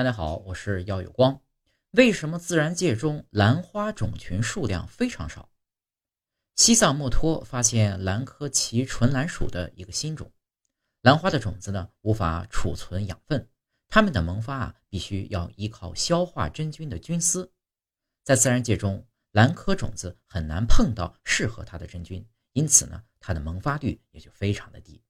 大家好，我是耀有光。为什么自然界中兰花种群数量非常少？西藏墨脱发现兰科奇纯兰属的一个新种，兰花的种子呢，无法储存养分，它们的萌发啊，必须要依靠消化真菌的菌丝。在自然界中，兰科种子很难碰到适合它的真菌，因此呢，它的萌发率也就非常的低。